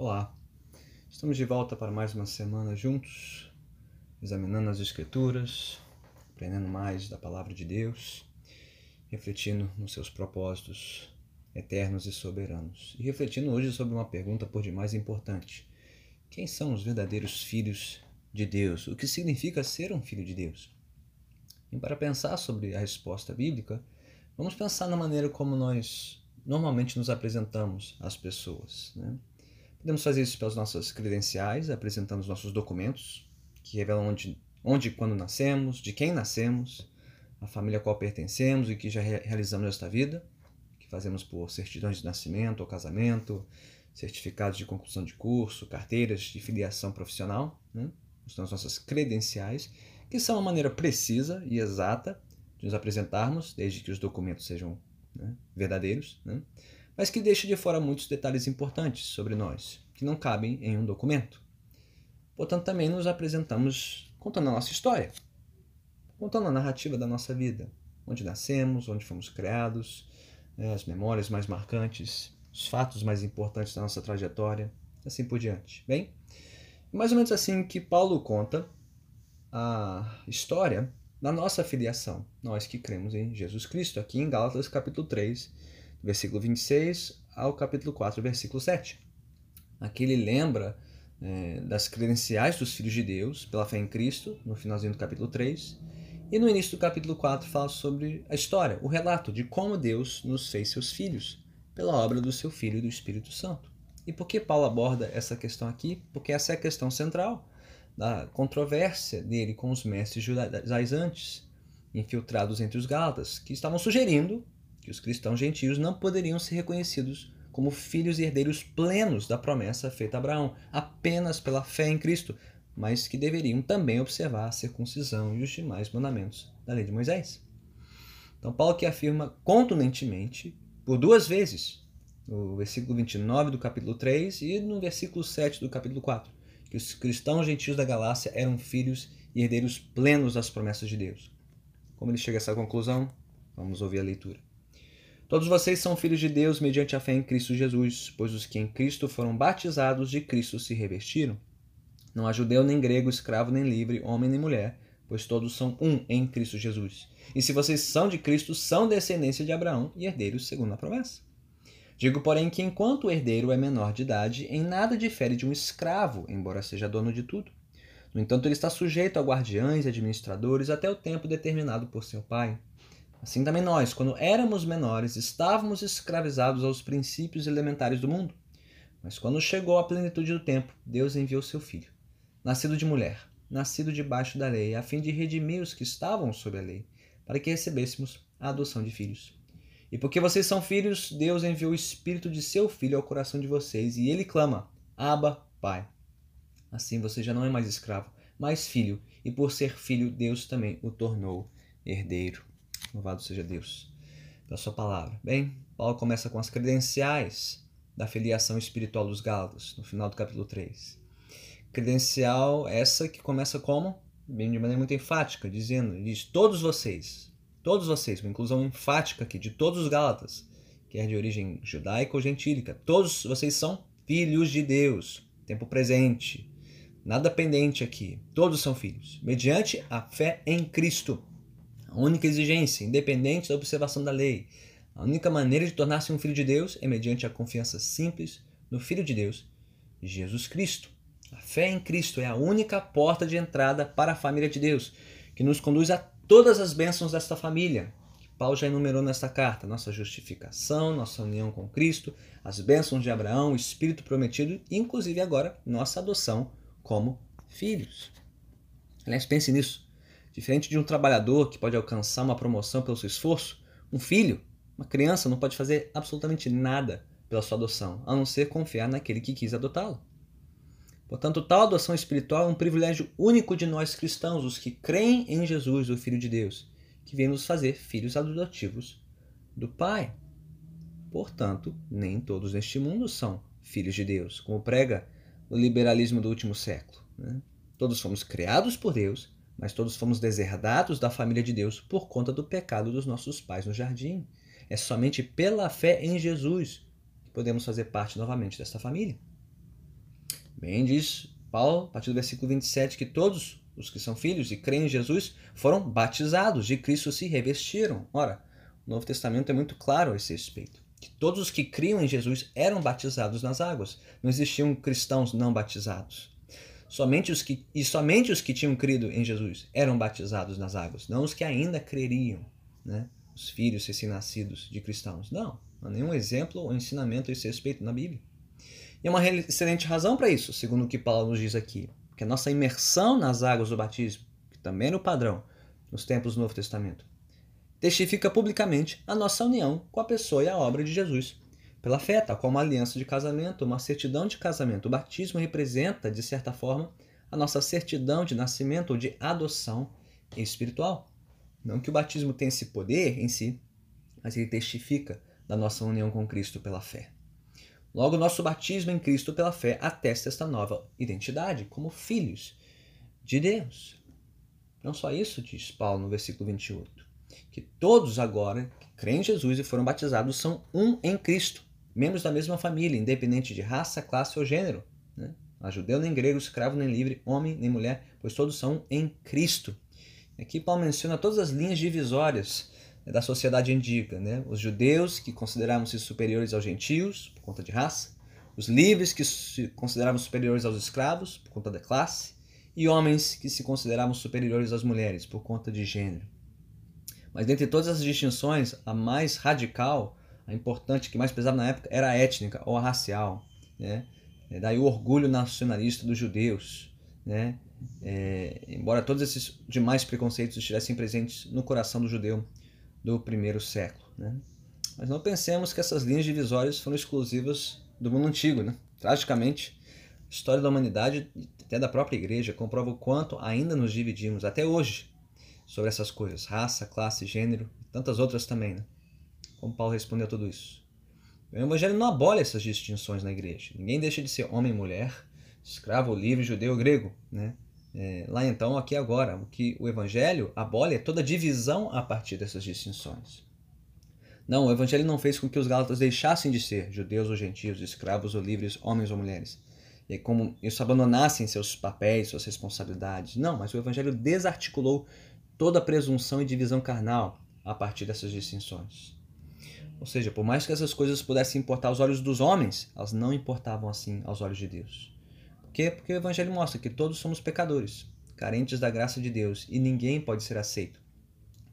Olá, estamos de volta para mais uma semana juntos, examinando as Escrituras, aprendendo mais da Palavra de Deus, refletindo nos seus propósitos eternos e soberanos. E refletindo hoje sobre uma pergunta por demais importante: quem são os verdadeiros filhos de Deus? O que significa ser um filho de Deus? E para pensar sobre a resposta bíblica, vamos pensar na maneira como nós normalmente nos apresentamos às pessoas. Né? Podemos fazer isso pelas nossas credenciais, apresentando os nossos documentos, que revelam onde, onde e quando nascemos, de quem nascemos, a família a qual pertencemos e que já realizamos nesta vida, que fazemos por certidões de nascimento ou casamento, certificados de conclusão de curso, carteiras de filiação profissional, né? são as nossas credenciais, que são uma maneira precisa e exata de nos apresentarmos, desde que os documentos sejam né, verdadeiros. Né? Mas que deixa de fora muitos detalhes importantes sobre nós, que não cabem em um documento. Portanto, também nos apresentamos contando a nossa história, contando a narrativa da nossa vida, onde nascemos, onde fomos criados, né, as memórias mais marcantes, os fatos mais importantes da nossa trajetória, assim por diante. Bem, mais ou menos assim que Paulo conta a história da nossa filiação, nós que cremos em Jesus Cristo, aqui em Gálatas capítulo 3, versículo 26 ao capítulo 4, versículo 7. Aqui ele lembra é, das credenciais dos filhos de Deus pela fé em Cristo, no finalzinho do capítulo 3. E no início do capítulo 4 fala sobre a história, o relato de como Deus nos fez seus filhos, pela obra do seu Filho e do Espírito Santo. E por que Paulo aborda essa questão aqui? Porque essa é a questão central da controvérsia dele com os mestres judaizantes, infiltrados entre os gálatas, que estavam sugerindo que os cristãos gentios não poderiam ser reconhecidos como filhos e herdeiros plenos da promessa feita a Abraão, apenas pela fé em Cristo, mas que deveriam também observar a circuncisão e os demais mandamentos da lei de Moisés. Então, Paulo que afirma contundentemente, por duas vezes, no versículo 29 do capítulo 3 e no versículo 7 do capítulo 4, que os cristãos gentios da Galácia eram filhos e herdeiros plenos das promessas de Deus. Como ele chega a essa conclusão? Vamos ouvir a leitura. Todos vocês são filhos de Deus mediante a fé em Cristo Jesus, pois os que em Cristo foram batizados de Cristo se revestiram. Não há judeu nem grego, escravo nem livre, homem nem mulher, pois todos são um em Cristo Jesus. E se vocês são de Cristo, são descendência de Abraão e herdeiros segundo a promessa. Digo, porém, que enquanto o herdeiro é menor de idade, em nada difere de um escravo, embora seja dono de tudo. No entanto, ele está sujeito a guardiães e administradores até o tempo determinado por seu pai. Assim também nós, quando éramos menores, estávamos escravizados aos princípios elementares do mundo. Mas quando chegou a plenitude do tempo, Deus enviou seu filho, nascido de mulher, nascido debaixo da lei, a fim de redimir os que estavam sob a lei, para que recebêssemos a adoção de filhos. E porque vocês são filhos, Deus enviou o espírito de seu filho ao coração de vocês, e ele clama: Abba, Pai. Assim você já não é mais escravo, mas filho, e por ser filho, Deus também o tornou herdeiro. Louvado seja Deus pela sua palavra. Bem, Paulo começa com as credenciais da filiação espiritual dos Gálatas, no final do capítulo 3. Credencial essa que começa como? Bem, de maneira muito enfática, dizendo, diz, todos vocês, todos vocês, uma inclusão enfática aqui, de todos os Gálatas, quer de origem judaica ou gentílica, todos vocês são filhos de Deus, tempo presente, nada pendente aqui, todos são filhos, mediante a fé em Cristo. A única exigência, independente da observação da lei, a única maneira de tornar-se um filho de Deus é mediante a confiança simples no Filho de Deus, Jesus Cristo. A fé em Cristo é a única porta de entrada para a família de Deus, que nos conduz a todas as bênçãos desta família. Paulo já enumerou nesta carta: nossa justificação, nossa união com Cristo, as bênçãos de Abraão, o Espírito prometido, e inclusive agora nossa adoção como filhos. Aliás, pense nisso. Diferente de um trabalhador que pode alcançar uma promoção pelo seu esforço, um filho, uma criança, não pode fazer absolutamente nada pela sua adoção, a não ser confiar naquele que quis adotá-lo. Portanto, tal adoção espiritual é um privilégio único de nós cristãos, os que creem em Jesus, o Filho de Deus, que vem nos fazer filhos adotivos do Pai. Portanto, nem todos neste mundo são filhos de Deus, como prega o liberalismo do último século. Né? Todos fomos criados por Deus mas todos fomos deserdados da família de Deus por conta do pecado dos nossos pais no jardim. É somente pela fé em Jesus que podemos fazer parte novamente desta família. Bem diz Paulo, a partir do versículo 27, que todos os que são filhos e creem em Jesus foram batizados, de Cristo se revestiram. Ora, o Novo Testamento é muito claro a esse respeito. Que todos os que criam em Jesus eram batizados nas águas. Não existiam cristãos não batizados. Somente os que, e somente os que tinham crido em Jesus eram batizados nas águas, não os que ainda creriam, né? os filhos recém-nascidos de cristãos. Não, não há nenhum exemplo ou ensinamento a esse respeito na Bíblia. E é uma excelente razão para isso, segundo o que Paulo nos diz aqui. Que a nossa imersão nas águas do batismo, que também era o padrão nos tempos do Novo Testamento, testifica publicamente a nossa união com a pessoa e a obra de Jesus. Pela fé, tal como uma aliança de casamento, uma certidão de casamento. O batismo representa, de certa forma, a nossa certidão de nascimento ou de adoção espiritual. Não que o batismo tenha esse poder em si, mas ele testifica da nossa união com Cristo pela fé. Logo, nosso batismo em Cristo pela fé atesta esta nova identidade como filhos de Deus. Não só isso, diz Paulo no versículo 28, que todos agora que creem em Jesus e foram batizados são um em Cristo, membros da mesma família, independente de raça, classe ou gênero. Né? A judeu nem grego, escravo nem livre, homem nem mulher, pois todos são em Cristo. Aqui Paulo menciona todas as linhas divisórias é da sociedade antiga, né? Os judeus que consideravam-se superiores aos gentios por conta de raça, os livres que se consideravam superiores aos escravos por conta da classe, e homens que se consideravam superiores às mulheres por conta de gênero. Mas dentre todas as distinções, a mais radical, a importante, que mais pesava na época, era a étnica ou a racial. Né? É daí o orgulho nacionalista dos judeus. Né? É, embora todos esses demais preconceitos estivessem presentes no coração do judeu do primeiro século. Né? Mas não pensemos que essas linhas divisórias foram exclusivas do mundo antigo. Né? Tragicamente, a história da humanidade, até da própria igreja, comprova o quanto ainda nos dividimos, até hoje, sobre essas coisas: raça, classe, gênero e tantas outras também. Né? Como Paulo respondeu a tudo isso? O Evangelho não abole essas distinções na igreja. Ninguém deixa de ser homem e mulher, escravo, livre, judeu, grego. Né? É, lá então, aqui agora, o que o Evangelho abole é toda divisão a partir dessas distinções. Não, o Evangelho não fez com que os Gálatas deixassem de ser judeus ou gentios, escravos ou livres, homens ou mulheres. E como isso abandonassem seus papéis, suas responsabilidades. Não, mas o Evangelho desarticulou toda presunção e divisão carnal a partir dessas distinções. Ou seja, por mais que essas coisas pudessem importar aos olhos dos homens, elas não importavam assim aos olhos de Deus quê? Porque o Evangelho mostra que todos somos pecadores, carentes da graça de Deus, e ninguém pode ser aceito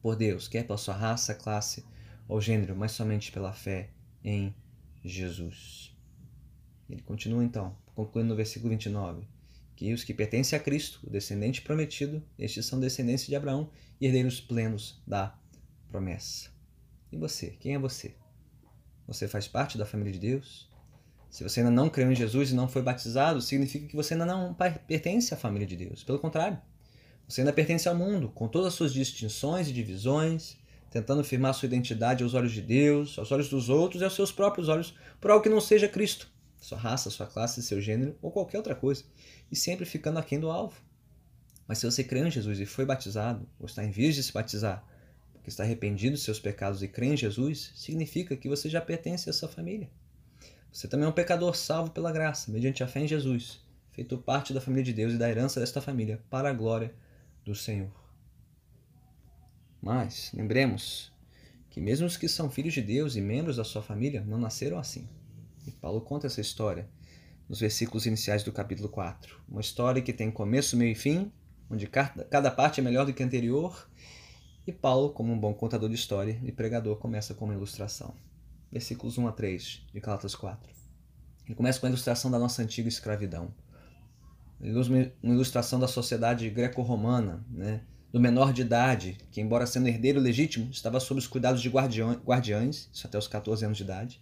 por Deus, quer pela sua raça, classe ou gênero, mas somente pela fé em Jesus. Ele continua então, concluindo no versículo 29, que os que pertencem a Cristo, o descendente prometido, estes são descendentes de Abraão e herdeiros plenos da promessa. E você? Quem é você? Você faz parte da família de Deus? Se você ainda não creu em Jesus e não foi batizado, significa que você ainda não pertence à família de Deus. Pelo contrário, você ainda pertence ao mundo, com todas as suas distinções e divisões, tentando firmar sua identidade aos olhos de Deus, aos olhos dos outros e aos seus próprios olhos, por algo que não seja Cristo, sua raça, sua classe, seu gênero ou qualquer outra coisa, e sempre ficando aquém do alvo. Mas se você crê em Jesus e foi batizado, ou está em vias de se batizar, está arrependido dos seus pecados e crê em Jesus, significa que você já pertence a essa família. Você também é um pecador salvo pela graça, mediante a fé em Jesus, feito parte da família de Deus e da herança desta família, para a glória do Senhor. Mas, lembremos que mesmo os que são filhos de Deus e membros da sua família não nasceram assim. E Paulo conta essa história nos versículos iniciais do capítulo 4. Uma história que tem começo, meio e fim, onde cada parte é melhor do que a anterior. E Paulo, como um bom contador de história e pregador, começa com uma ilustração versículos 1 a 3 de Galatas 4. Ele começa com a ilustração da nossa antiga escravidão. Uma ilustração da sociedade greco-romana, né? do menor de idade, que, embora sendo herdeiro legítimo, estava sob os cuidados de guardiães, isso até os 14 anos de idade,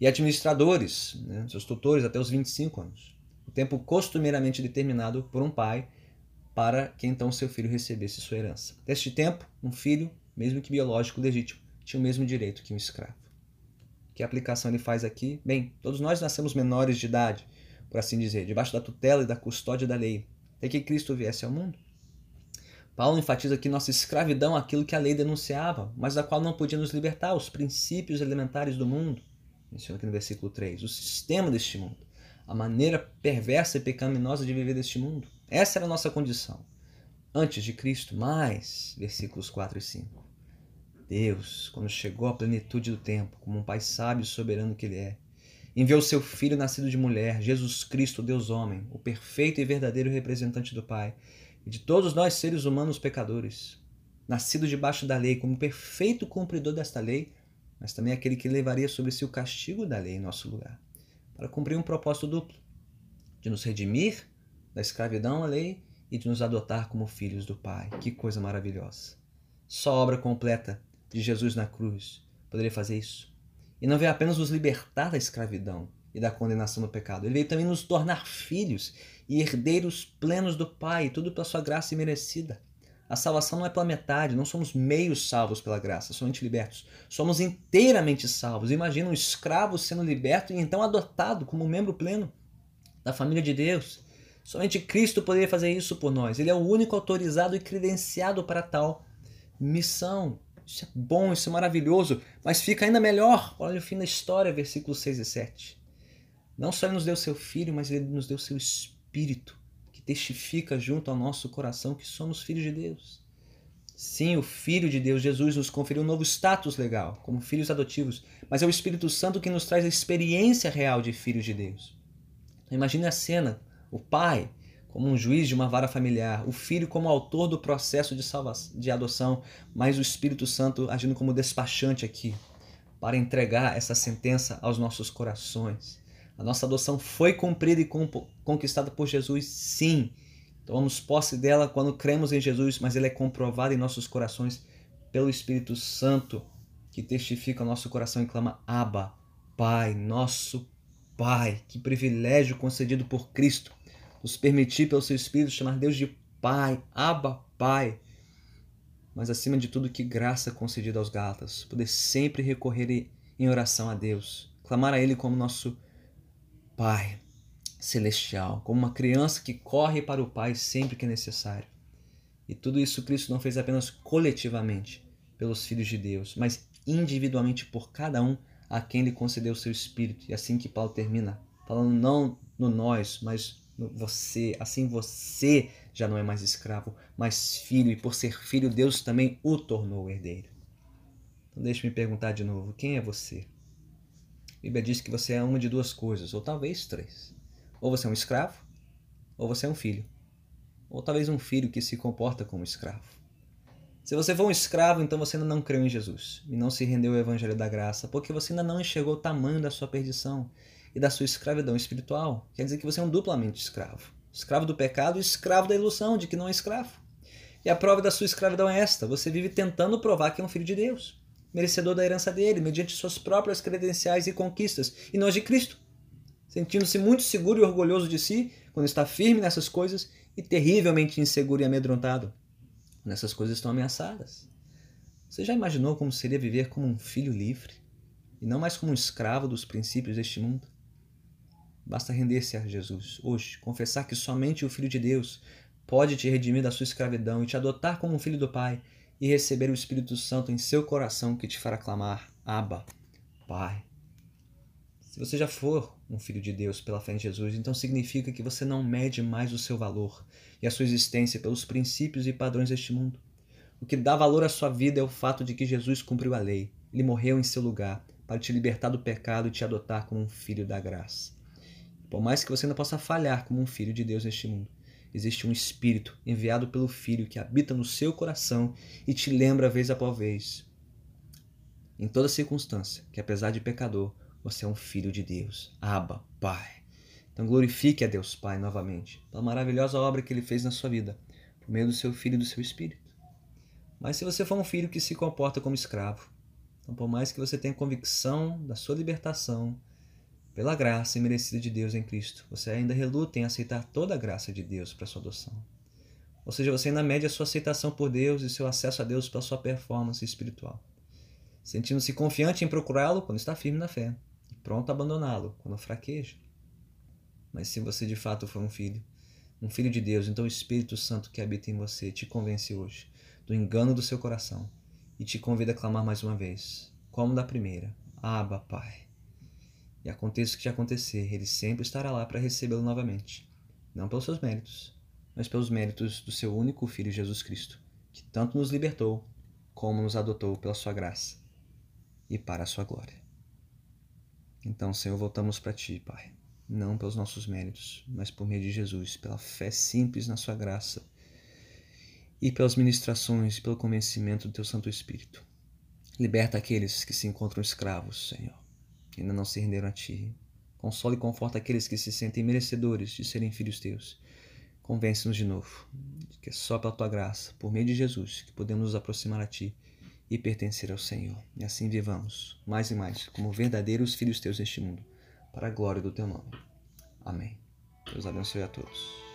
e administradores, né? seus tutores, até os 25 anos. O tempo costumeiramente determinado por um pai para que então seu filho recebesse sua herança. Neste tempo, um filho, mesmo que biológico legítimo, tinha o mesmo direito que um escravo. Que aplicação ele faz aqui? Bem, todos nós nascemos menores de idade, por assim dizer, debaixo da tutela e da custódia da lei, até que Cristo viesse ao mundo. Paulo enfatiza aqui nossa escravidão àquilo que a lei denunciava, mas da qual não podia nos libertar, os princípios elementares do mundo. Menciona aqui no versículo 3, o sistema deste mundo, a maneira perversa e pecaminosa de viver deste mundo. Essa era a nossa condição antes de Cristo, mas, versículos 4 e 5. Deus, quando chegou à plenitude do tempo, como um Pai sábio e soberano que Ele é, enviou seu Filho nascido de mulher, Jesus Cristo, Deus homem, o perfeito e verdadeiro representante do Pai, e de todos nós seres humanos pecadores, nascido debaixo da lei, como perfeito cumpridor desta lei, mas também aquele que levaria sobre si o castigo da lei em nosso lugar, para cumprir um propósito duplo, de nos redimir da escravidão à lei e de nos adotar como filhos do Pai. Que coisa maravilhosa! Só a obra completa de Jesus na cruz poderia fazer isso. E não veio apenas nos libertar da escravidão e da condenação do pecado, ele veio também nos tornar filhos e herdeiros plenos do Pai, tudo pela sua graça imerecida. A salvação não é pela metade, não somos meios salvos pela graça, somente libertos. Somos inteiramente salvos. Imagina um escravo sendo liberto e então adotado como membro pleno da família de Deus. Somente Cristo poderia fazer isso por nós. Ele é o único autorizado e credenciado para tal missão. Isso é bom, isso é maravilhoso, mas fica ainda melhor. Olha o fim da história, versículos 6 e 7. Não só ele nos deu seu filho, mas ele nos deu seu espírito, que testifica junto ao nosso coração que somos filhos de Deus. Sim, o Filho de Deus, Jesus, nos conferiu um novo status legal, como filhos adotivos, mas é o Espírito Santo que nos traz a experiência real de filhos de Deus. Então, imagine a cena o pai como um juiz de uma vara familiar, o filho como autor do processo de, salvação, de adoção, mas o Espírito Santo agindo como despachante aqui, para entregar essa sentença aos nossos corações. A nossa adoção foi cumprida e conquistada por Jesus, sim. Tomamos posse dela quando cremos em Jesus, mas ela é comprovada em nossos corações pelo Espírito Santo, que testifica o nosso coração e clama: Abba, Pai, nosso Pai. Que privilégio concedido por Cristo nos permitir, pelo seu Espírito, chamar Deus de Pai, Abba, Pai. Mas acima de tudo, que graça concedida aos Gálatas, poder sempre recorrer em oração a Deus, clamar a Ele como nosso Pai celestial, como uma criança que corre para o Pai sempre que é necessário. E tudo isso Cristo não fez apenas coletivamente pelos filhos de Deus, mas individualmente por cada um a quem Ele concedeu o seu Espírito. E assim que Paulo termina, falando não no nós, mas você, assim você já não é mais escravo, mas filho, e por ser filho, Deus também o tornou herdeiro. Então deixe-me perguntar de novo: quem é você? A Bíblia diz que você é uma de duas coisas, ou talvez três. Ou você é um escravo, ou você é um filho. Ou talvez um filho que se comporta como escravo. Se você for um escravo, então você ainda não creu em Jesus e não se rendeu ao Evangelho da Graça, porque você ainda não enxergou o tamanho da sua perdição e da sua escravidão espiritual. Quer dizer que você é um duplamente escravo. Escravo do pecado e escravo da ilusão de que não é escravo. E a prova da sua escravidão é esta: você vive tentando provar que é um filho de Deus, merecedor da herança dele, mediante suas próprias credenciais e conquistas, e não de Cristo. Sentindo-se muito seguro e orgulhoso de si, quando está firme nessas coisas, e terrivelmente inseguro e amedrontado, quando essas coisas estão ameaçadas. Você já imaginou como seria viver como um filho livre, e não mais como um escravo dos princípios deste mundo? Basta render-se a Jesus hoje, confessar que somente o Filho de Deus pode te redimir da sua escravidão e te adotar como um filho do Pai e receber o Espírito Santo em seu coração que te fará clamar: Abba, Pai. Se você já for um filho de Deus pela fé em Jesus, então significa que você não mede mais o seu valor e a sua existência pelos princípios e padrões deste mundo. O que dá valor à sua vida é o fato de que Jesus cumpriu a lei. Ele morreu em seu lugar para te libertar do pecado e te adotar como um filho da graça. Por mais que você ainda possa falhar como um filho de Deus neste mundo, existe um Espírito enviado pelo Filho que habita no seu coração e te lembra vez após vez, em toda circunstância, que apesar de pecador, você é um filho de Deus. Abba, Pai. Então glorifique a Deus Pai novamente pela maravilhosa obra que Ele fez na sua vida, por meio do seu Filho e do seu Espírito. Mas se você for um filho que se comporta como escravo, então por mais que você tenha convicção da sua libertação, pela graça imerecida de Deus em Cristo, você ainda reluta em aceitar toda a graça de Deus para sua adoção. Ou seja, você ainda mede a sua aceitação por Deus e seu acesso a Deus pela sua performance espiritual, sentindo-se confiante em procurá-lo quando está firme na fé e pronto a abandoná-lo quando fraqueja. Mas se você de fato for um filho, um filho de Deus, então o Espírito Santo que habita em você te convence hoje do engano do seu coração e te convida a clamar mais uma vez, como da primeira: Abba, Pai. E aconteça o que acontecer, ele sempre estará lá para recebê-lo novamente. Não pelos seus méritos, mas pelos méritos do seu único Filho Jesus Cristo, que tanto nos libertou como nos adotou pela sua graça e para a sua glória. Então, Senhor, voltamos para ti, Pai, não pelos nossos méritos, mas por meio de Jesus, pela fé simples na sua graça e pelas ministrações, pelo convencimento do teu Santo Espírito. Liberta aqueles que se encontram escravos, Senhor ainda não se renderam a ti. Consola e conforta aqueles que se sentem merecedores de serem filhos teus. Convence-nos de novo de que é só pela tua graça, por meio de Jesus, que podemos nos aproximar a ti e pertencer ao Senhor. E assim vivamos, mais e mais, como verdadeiros filhos teus neste mundo, para a glória do teu nome. Amém. Deus abençoe a todos.